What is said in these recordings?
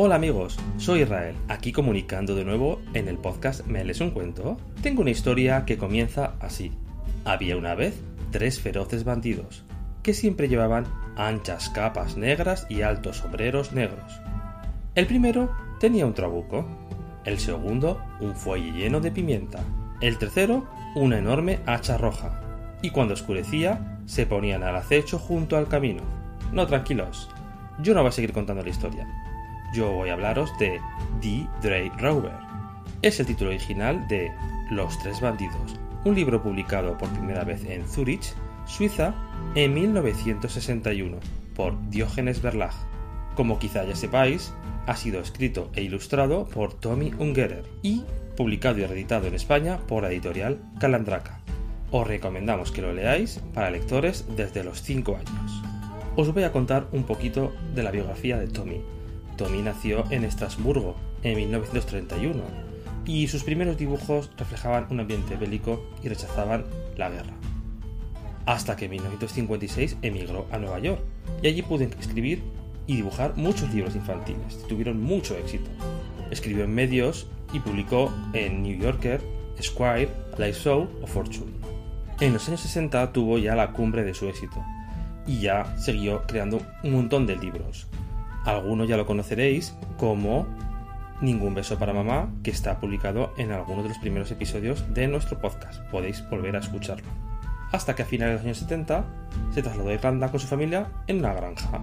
Hola amigos, soy Israel, aquí comunicando de nuevo en el podcast ¿Me lees un cuento? Tengo una historia que comienza así. Había una vez tres feroces bandidos, que siempre llevaban anchas capas negras y altos sombreros negros. El primero tenía un trabuco, el segundo un fuelle lleno de pimienta, el tercero una enorme hacha roja, y cuando oscurecía se ponían al acecho junto al camino. No tranquilos, yo no voy a seguir contando la historia. Yo voy a hablaros de The Drake Rover. Es el título original de Los Tres Bandidos, un libro publicado por primera vez en Zurich, Suiza, en 1961 por Diógenes Verlag. Como quizá ya sepáis, ha sido escrito e ilustrado por Tommy Ungerer y publicado y reeditado en España por editorial Calandraca. Os recomendamos que lo leáis para lectores desde los 5 años. Os voy a contar un poquito de la biografía de Tommy. Tommy nació en Estrasburgo en 1931 y sus primeros dibujos reflejaban un ambiente bélico y rechazaban la guerra. Hasta que en 1956 emigró a Nueva York y allí pudo escribir y dibujar muchos libros infantiles. Tuvieron mucho éxito. Escribió en medios y publicó en New Yorker, Esquire, Life Show o Fortune. En los años 60 tuvo ya la cumbre de su éxito y ya siguió creando un montón de libros. Algunos ya lo conoceréis como Ningún beso para mamá, que está publicado en alguno de los primeros episodios de nuestro podcast. Podéis volver a escucharlo. Hasta que a finales de los años 70 se trasladó a Irlanda con su familia en una granja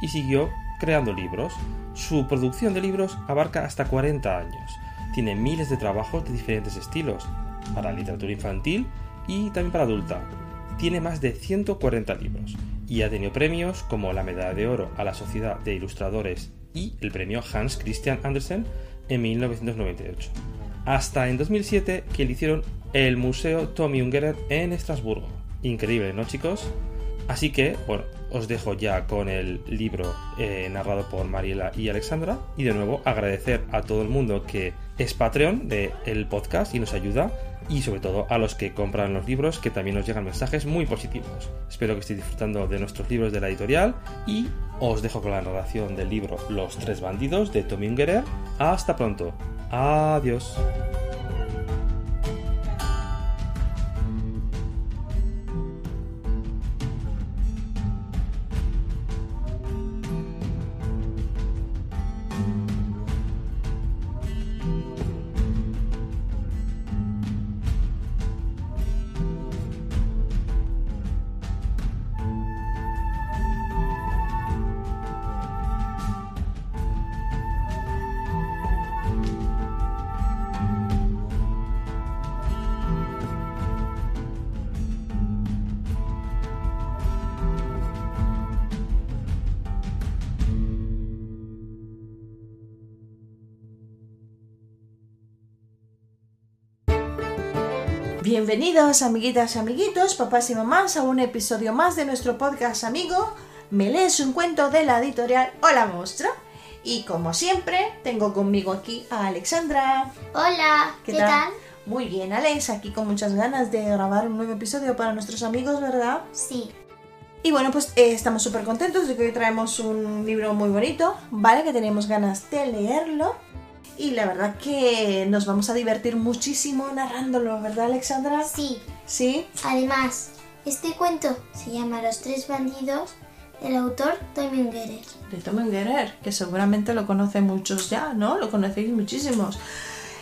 y siguió creando libros. Su producción de libros abarca hasta 40 años. Tiene miles de trabajos de diferentes estilos, para literatura infantil y también para adulta. Tiene más de 140 libros y ha tenido premios como la Medalla de Oro a la Sociedad de Ilustradores y el premio Hans Christian Andersen en 1998. Hasta en 2007 que le hicieron el Museo Tommy Ungerer en Estrasburgo. Increíble, ¿no chicos? Así que, bueno, os dejo ya con el libro eh, narrado por Mariela y Alexandra y de nuevo agradecer a todo el mundo que es Patreon del podcast y nos ayuda y sobre todo a los que compran los libros que también nos llegan mensajes muy positivos. Espero que estéis disfrutando de nuestros libros de la editorial y os dejo con la narración del libro Los tres bandidos de Tommy Ungerer. Hasta pronto. Adiós. Bienvenidos amiguitas y amiguitos, papás y mamás, a un episodio más de nuestro podcast amigo Me lees un cuento de la editorial Hola Monstruo. Y como siempre, tengo conmigo aquí a Alexandra. Hola, ¿qué, tal? Muy bien, Alex, aquí con muchas ganas de grabar un nuevo episodio para nuestros amigos, ¿verdad? Sí. Y bueno, pues eh, estamos súper contentos de que hoy traemos un libro muy bonito, ¿vale? Que tenemos ganas de leerlo. Y la verdad que nos vamos a divertir muchísimo narrándolo, ¿verdad, Alexandra? Sí. ¿Sí? Además, este cuento se llama Los tres bandidos del autor Ungerer. De Tom Ungerer, que seguramente lo conocen muchos ya, ¿no? Lo conocéis muchísimos.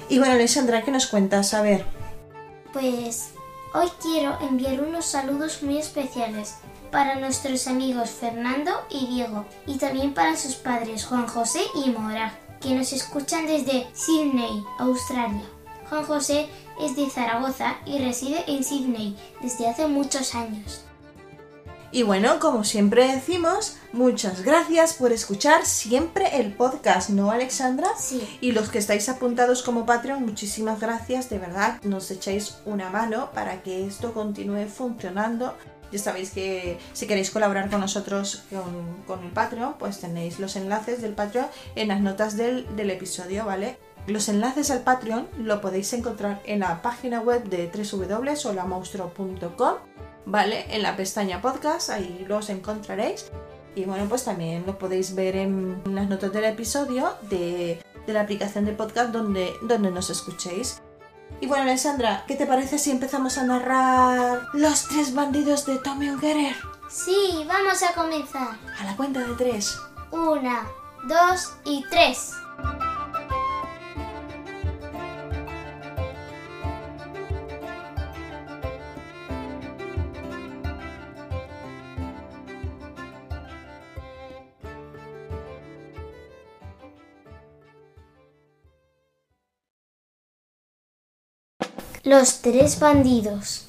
Y bueno, Alexandra, ¿qué nos cuentas? A ver. Pues hoy quiero enviar unos saludos muy especiales para nuestros amigos Fernando y Diego y también para sus padres Juan José y Mora que nos escuchan desde Sydney, Australia. Juan José es de Zaragoza y reside en Sydney desde hace muchos años. Y bueno, como siempre decimos, muchas gracias por escuchar siempre el podcast, ¿no, Alexandra? Sí. Y los que estáis apuntados como Patreon, muchísimas gracias, de verdad, nos echáis una mano para que esto continúe funcionando. Ya sabéis que si queréis colaborar con nosotros con, con el Patreon, pues tenéis los enlaces del Patreon en las notas del, del episodio, ¿vale? Los enlaces al Patreon lo podéis encontrar en la página web de www.solamonstro.com ¿vale? En la pestaña podcast, ahí los encontraréis. Y bueno, pues también lo podéis ver en las notas del episodio de, de la aplicación de podcast donde, donde nos escuchéis. Y bueno, Alessandra, ¿qué te parece si empezamos a narrar los tres bandidos de Tommy Ungerer? Sí, vamos a comenzar. A la cuenta de tres. Una, dos y tres. Los tres bandidos.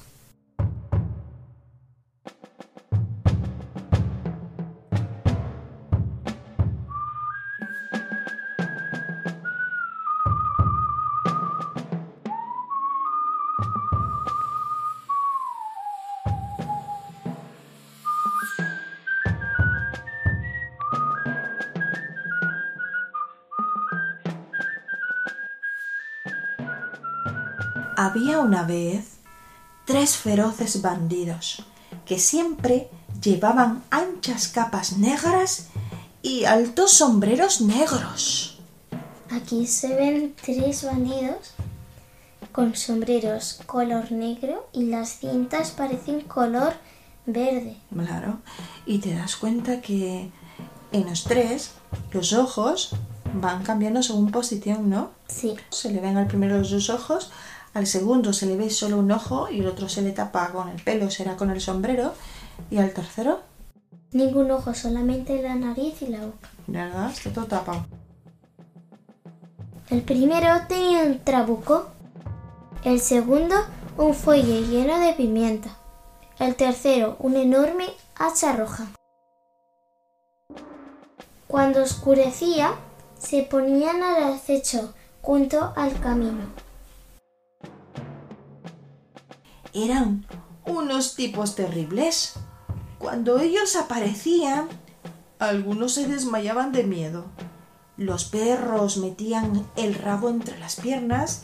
Había una vez tres feroces bandidos que siempre llevaban anchas capas negras y altos sombreros negros. Aquí se ven tres bandidos con sombreros color negro y las cintas parecen color verde. Claro, y te das cuenta que en los tres los ojos van cambiando según posición, ¿no? Sí, Se le ven al primero los dos ojos, al segundo se le ve solo un ojo y el otro se le tapa con el pelo, será con el sombrero, y al tercero, ningún ojo, solamente la nariz y la boca. ¿verdad? Está todo tapado. El primero tenía un trabuco, el segundo un fuelle lleno de pimienta, el tercero una enorme hacha roja. Cuando oscurecía, se ponían al acecho junto al camino. Eran unos tipos terribles. Cuando ellos aparecían, algunos se desmayaban de miedo. Los perros metían el rabo entre las piernas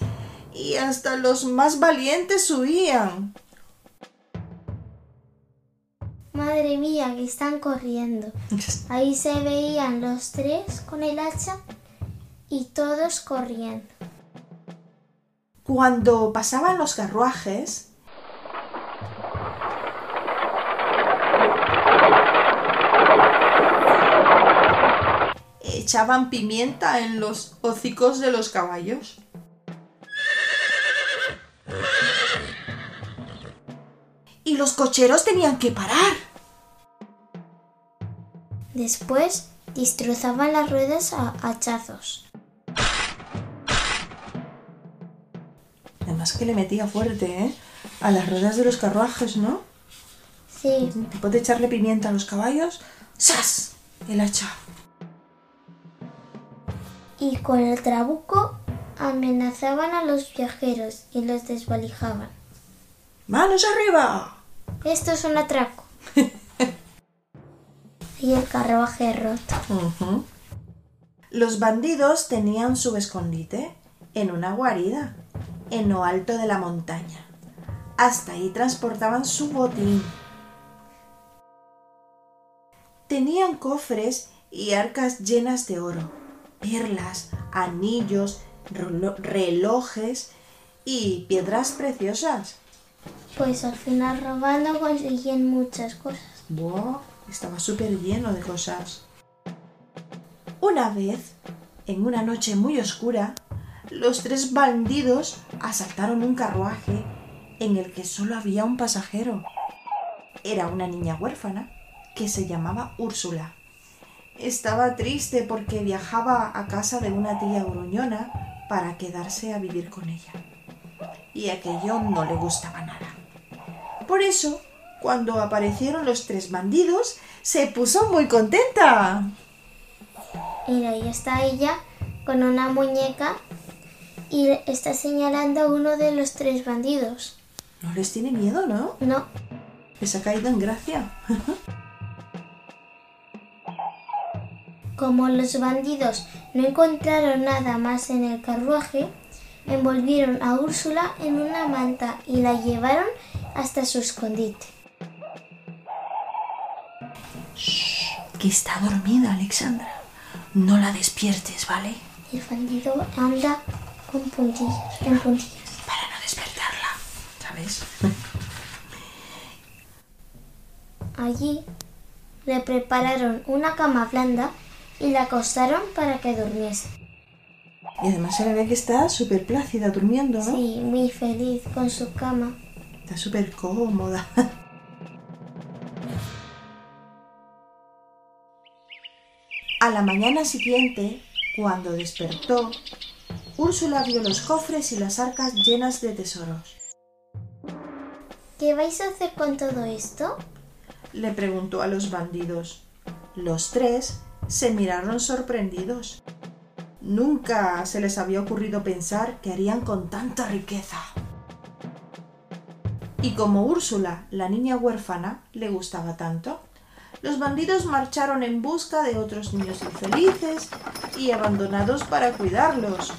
y hasta los más valientes huían. Madre mía, que están corriendo. Ahí se veían los tres con el hacha y todos corriendo. Cuando pasaban los carruajes, echaban pimienta en los hocicos de los caballos. Y los cocheros tenían que parar. Después destrozaban las ruedas a hachazos. Además que le metía fuerte, ¿eh? A las ruedas de los carruajes, ¿no? Sí, Después de echarle pimienta a los caballos, ¡zas! El hacha. Y con el trabuco amenazaban a los viajeros y los desvalijaban. ¡Manos arriba! Esto es un atraco. y el carruaje roto. Los bandidos tenían su escondite en una guarida, en lo alto de la montaña. Hasta ahí transportaban su botín. Tenían cofres y arcas llenas de oro, perlas, anillos, relo- relojes y piedras preciosas. Pues al final robando conseguían muchas cosas. Buah, estaba súper lleno de cosas. Una vez, en una noche muy oscura, los tres bandidos asaltaron un carruaje en el que solo había un pasajero. Era una niña huérfana que se llamaba Úrsula. Estaba triste porque viajaba a casa de una tía gruñona para quedarse a vivir con ella. y aquello no le gustaba nada. Por eso, cuando aparecieron los tres bandidos, se puso muy contenta. Mira, ahí está ella con una muñeca y está señalando a uno de los tres bandidos. No les tiene miedo, ¿no? No, Les ha caído en gracia. como los bandidos no encontraron nada más en el carruaje, envolvieron a Úrsula en una manta y la llevaron hasta su escondite. Que está dormida, Alexandra. No la despiertes, ¿vale? El bandido anda con puntillas, en puntillas. Para no despertarla, ¿sabes? Allí le prepararon una cama blanda y la acostaron para que durmiese. Y además se le ve que está súper plácida durmiendo, ¿no? Sí, muy feliz con su cama. Está súper cómoda. A la mañana siguiente, cuando despertó, Úrsula vio los cofres y las arcas llenas de tesoros. ¿Qué vais a hacer con todo esto? Le preguntó a los bandidos. Los tres se miraron sorprendidos. Nunca se les había ocurrido pensar que harían con tanta riqueza. Y como Úrsula, la niña huérfana, le gustaba tanto, los bandidos marcharon en busca de otros niños infelices y abandonados para cuidarlos.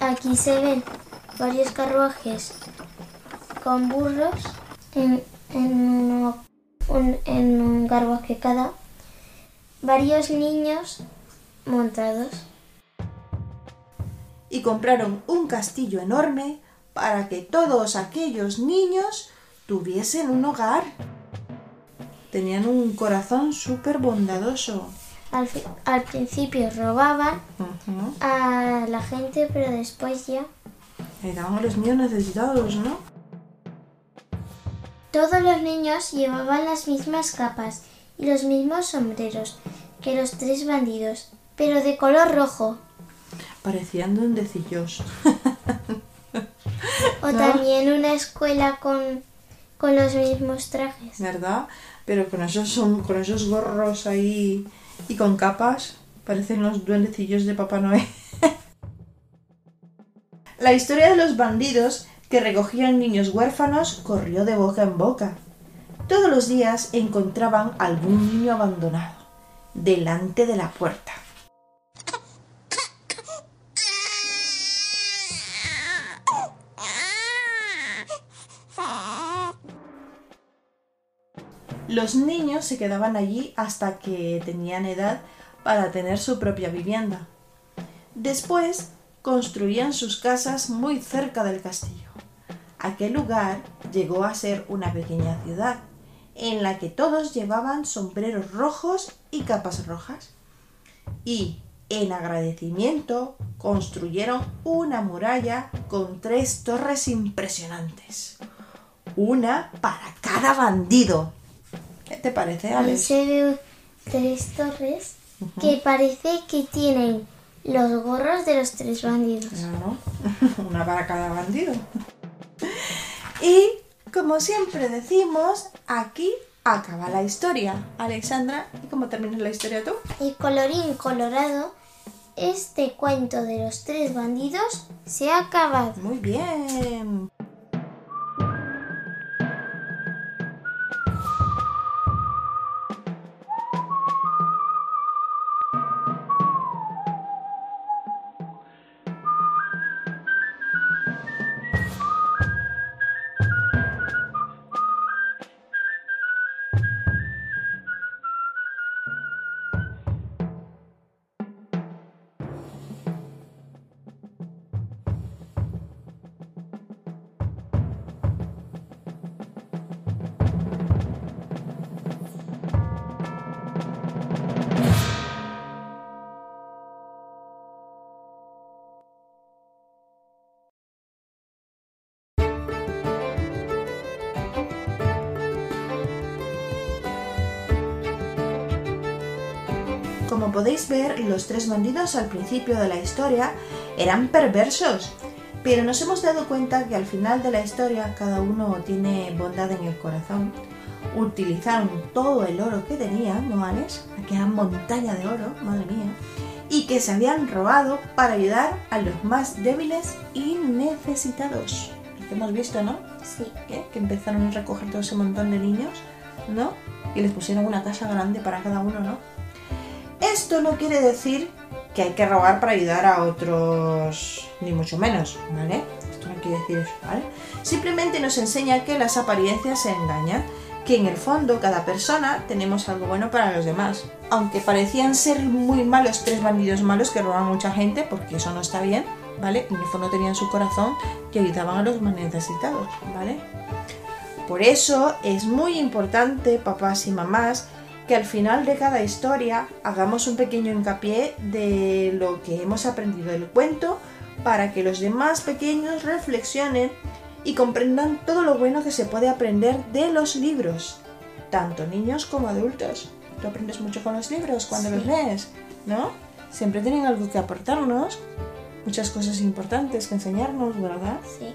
Aquí se ven varios carruajes con burros en, un, en un carruaje cada, varios niños montados. y compraron un castillo enorme para que todos aquellos niños tuviesen un hogar. Tenían un corazón súper bondadoso. Al, al principio robaban a la gente, pero después ya a los niños necesitados, ¿no? todos los niños llevaban las mismas capas y los mismos sombreros que los tres bandidos, pero de color rojo. Parecían duendecillos. O No. también una escuela con, con los mismos trajes. ¿Verdad? Pero con esos, son, con esos gorros ahí y con capas, parecen los duendecillos de Papá Noé. La historia de los bandidos que recogían niños huérfanos corrió de boca en boca. Todos los días encontraban algún niño abandonado delante de la puerta. Los niños se quedaban allí hasta que tenían edad para tener su propia vivienda. Después construían sus casas muy cerca del castillo. Aquel lugar llegó a ser una pequeña ciudad en la que todos llevaban sombreros rojos y capas rojas. Y, en agradecimiento, construyeron una muralla con tres torres impresionantes. Una para cada bandido. ¿Qué te parece, Alex? se ve tres torres que parece que tienen los gorros de los tres bandidos. Claro, una para cada bandido. Y, como siempre decimos, aquí acaba la historia. Alexandra, ¿y cómo terminas la historia tú? Y colorín colorado, este cuento de los tres bandidos se ha acabado. Muy bien. Como podéis ver, los tres bandidos al principio de la historia eran perversos. Pero nos hemos dado cuenta que al final de la historia cada uno tiene bondad en el corazón. Utilizaron todo el oro que tenían, ¿no, Alex? Aquella montaña de oro, madre mía. Y que se habían robado para ayudar a los más débiles y necesitados. Lo que hemos visto, ¿no? Sí. ¿Qué? Que empezaron a recoger todo ese montón de niños, ¿no? Y les pusieron una casa grande para cada uno, ¿no? Esto no quiere decir que hay que robar para ayudar a otros, ni mucho menos, ¿vale? Esto no quiere decir eso, ¿vale? Simplemente nos enseña que las apariencias se engañan, que en el fondo cada persona tenemos algo bueno para los demás. Aunque parecían ser muy malos tres bandidos malos que roban mucha gente, porque eso no está bien, ¿vale? En el fondo tenían su corazón que ayudaban a los más necesitados, ¿vale? Por eso es muy importante, papás y mamás, que al final de cada historia hagamos un pequeño hincapié de lo que hemos aprendido del cuento para que los demás pequeños reflexionen y comprendan todo lo bueno que se puede aprender de los libros, tanto niños como adultos. Tú aprendes mucho con los libros cuando Sí. los lees, ¿no? Siempre tienen algo que aportarnos, muchas cosas importantes que enseñarnos, ¿verdad? Sí.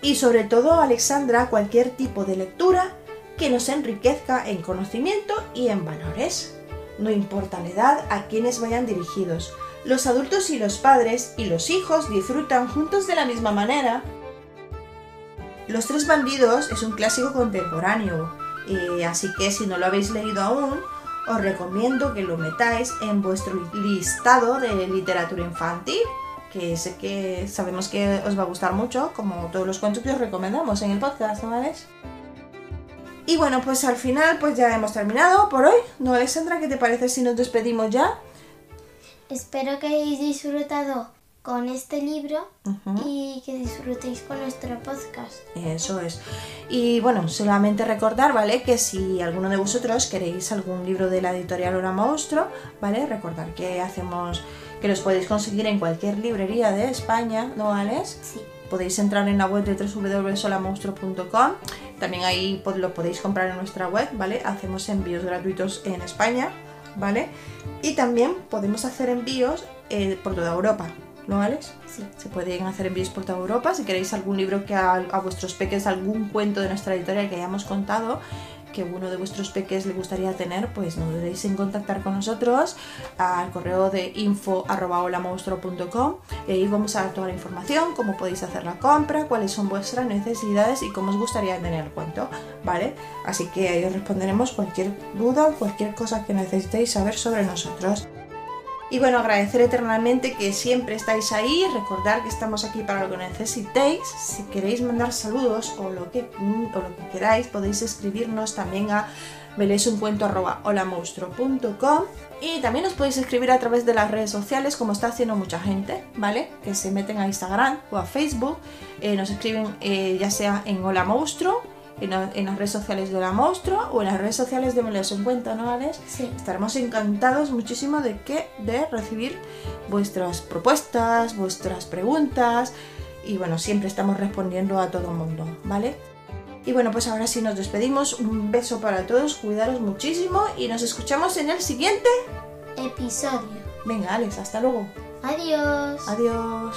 y sobre todo Alexandra cualquier tipo de lectura que nos enriquezca en conocimiento y en valores. No importa la edad a quienes vayan dirigidos, los adultos y los padres y los hijos disfrutan juntos de la misma manera. Los tres bandidos es un clásico contemporáneo, eh, así que si no lo habéis leído aún, os recomiendo que lo metáis en vuestro listado de literatura infantil que sé que sabemos que os va a gustar mucho, como todos los cuentos que os recomendamos en el podcast, ¿no, Alex? Y bueno, pues al final pues ya hemos terminado por hoy. ¿No, Alexandra? ¿Qué te parece si nos despedimos ya? Espero que hayáis disfrutado con este libro y que disfrutéis con nuestro podcast. Eso es. Y bueno, solamente recordar, ¿vale? Que si alguno de vosotros queréis algún libro de la editorial Hora Monstruo, ¿vale? Recordar que hacemos, que los podéis conseguir en cualquier librería de España, ¿no, Alex? Sí. Podéis entrar en la web de www.solamonstruo.com. También ahí pues, lo podéis comprar en nuestra web, ¿vale? Hacemos envíos gratuitos en España, ¿vale? Y también podemos hacer envíos eh, por toda Europa, ¿no, Alex? Sí. Se pueden hacer envíos por toda Europa. Si queréis algún libro que a, a vuestros peques, algún cuento de nuestra editorial que hayamos contado, que uno de vuestros peques le gustaría tener, pues no dudéis en contactar con nosotros al correo de info.holamonstruo.com y ahí vamos a dar toda la información, cómo podéis hacer la compra, cuáles son vuestras necesidades y cómo os gustaría tener el cuento, ¿vale? Así que ahí os responderemos cualquier duda, cualquier cosa que necesitéis saber sobre nosotros. Y bueno, agradecer eternamente que siempre estáis ahí, recordar que estamos aquí para lo que necesitéis. Si queréis mandar saludos o lo que, o lo que queráis, podéis escribirnos también a veleisuncuento.holamonstruo.com y también os podéis escribir a través de las redes sociales como está haciendo mucha gente, ¿vale? Que se meten a Instagram o a Facebook, eh, nos escriben eh, ya sea en Hola Monstruo, en, la- en las redes sociales de Hola Monstruo o en las redes sociales de Me Los Encuentro, ¿no, Alex? Sí. Estaremos encantados muchísimo de que de recibir vuestras propuestas, vuestras preguntas y bueno, siempre estamos respondiendo a todo el mundo, ¿vale? Y bueno, pues ahora sí nos despedimos. Un beso para todos, cuidaros muchísimo y nos escuchamos en el siguiente. Episodio. Venga, Alex, hasta luego. Adiós. Adiós.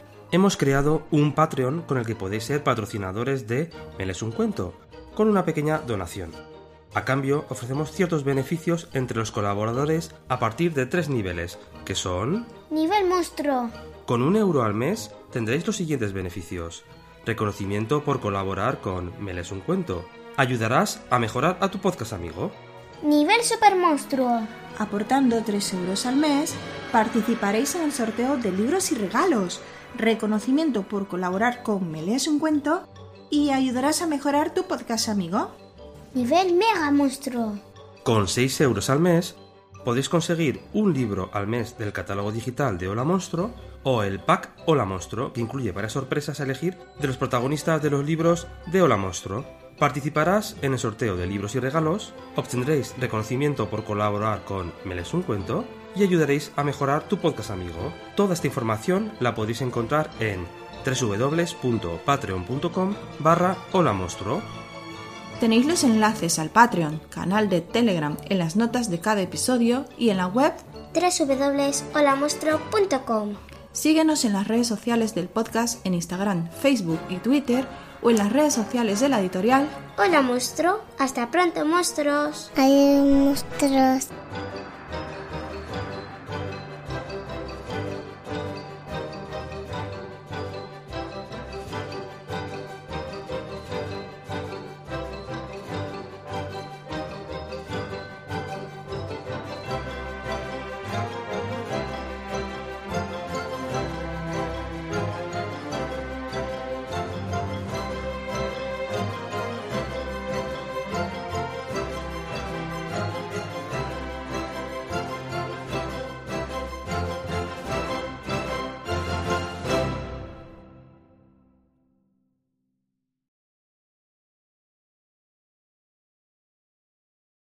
Hemos creado un Patreon con el que podéis ser patrocinadores de Me lees un cuento, con una pequeña donación. A cambio, ofrecemos ciertos beneficios entre los colaboradores a partir de tres niveles, que son... Nivel monstruo. Con un euro al mes tendréis los siguientes beneficios. reconocimiento por colaborar con Me lees un cuento. Ayudarás a mejorar a tu podcast amigo. Nivel Super Monstruo. Aportando 3 euros al mes, participaréis en el sorteo de libros y regalos, reconocimiento por colaborar con Me lees un cuento y ayudarás a mejorar tu podcast amigo. Nivel Mega Monstruo. Con 6 euros al mes podéis conseguir un libro al mes del catálogo digital de Hola Monstruo o el pack Hola Monstruo, que incluye varias sorpresas a elegir de los protagonistas de los libros de Hola Monstruo. Participarás en el sorteo de libros y regalos, obtendréis reconocimiento por colaborar con Me lees un cuento y ayudaréis a mejorar tu podcast amigo. Toda esta información la podéis encontrar en www.patreon.com barra Hola Monstruo. Tenéis los enlaces al Patreon, canal de Telegram en las notas de cada episodio y en la web www.holamonstruo.com. Síguenos en las redes sociales del podcast en Instagram, Facebook y Twitter o en las redes sociales de la editorial. Hola monstruo. Hasta pronto monstruos. Hay monstruos.